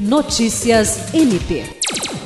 Notícias MP.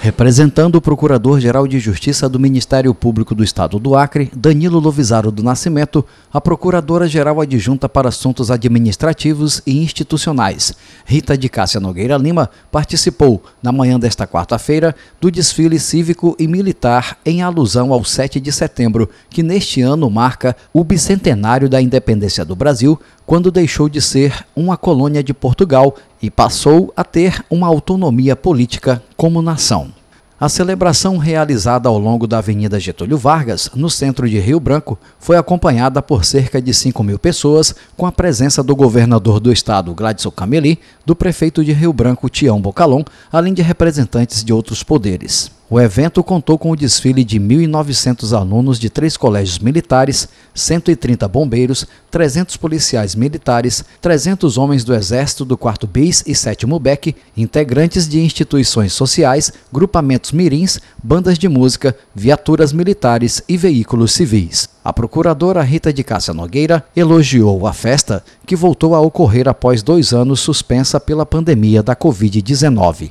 Representando o Procurador-Geral de Justiça do Ministério Público do Estado do Acre, Danilo Lovisaro do Nascimento, a Procuradora-Geral Adjunta para Assuntos Administrativos e Institucionais, Rita de Cássia Nogueira Lima, participou, na manhã desta quarta-feira, do desfile cívico e militar em alusão ao 7 de setembro, que neste ano marca o bicentenário da independência do Brasil, quando deixou de ser uma colônia de Portugal e passou a ter uma autonomia política como nação. A celebração realizada ao longo da Avenida Getúlio Vargas, no centro de Rio Branco, foi acompanhada por cerca de 5 mil pessoas, com a presença do governador do estado, Gladson Cameli, do prefeito de Rio Branco, Tião Bocalon, além de representantes de outros poderes. O evento contou com o desfile de 1.900 alunos de três colégios militares, 130 bombeiros, 300 policiais militares, 300 homens do Exército do 4 BIS e 7 BEC, integrantes de instituições sociais, grupamentos mirins, bandas de música, viaturas militares e veículos civis. A procuradora Rita de Cássia Nogueira elogiou a festa, que voltou a ocorrer após dois anos suspensa pela pandemia da Covid-19.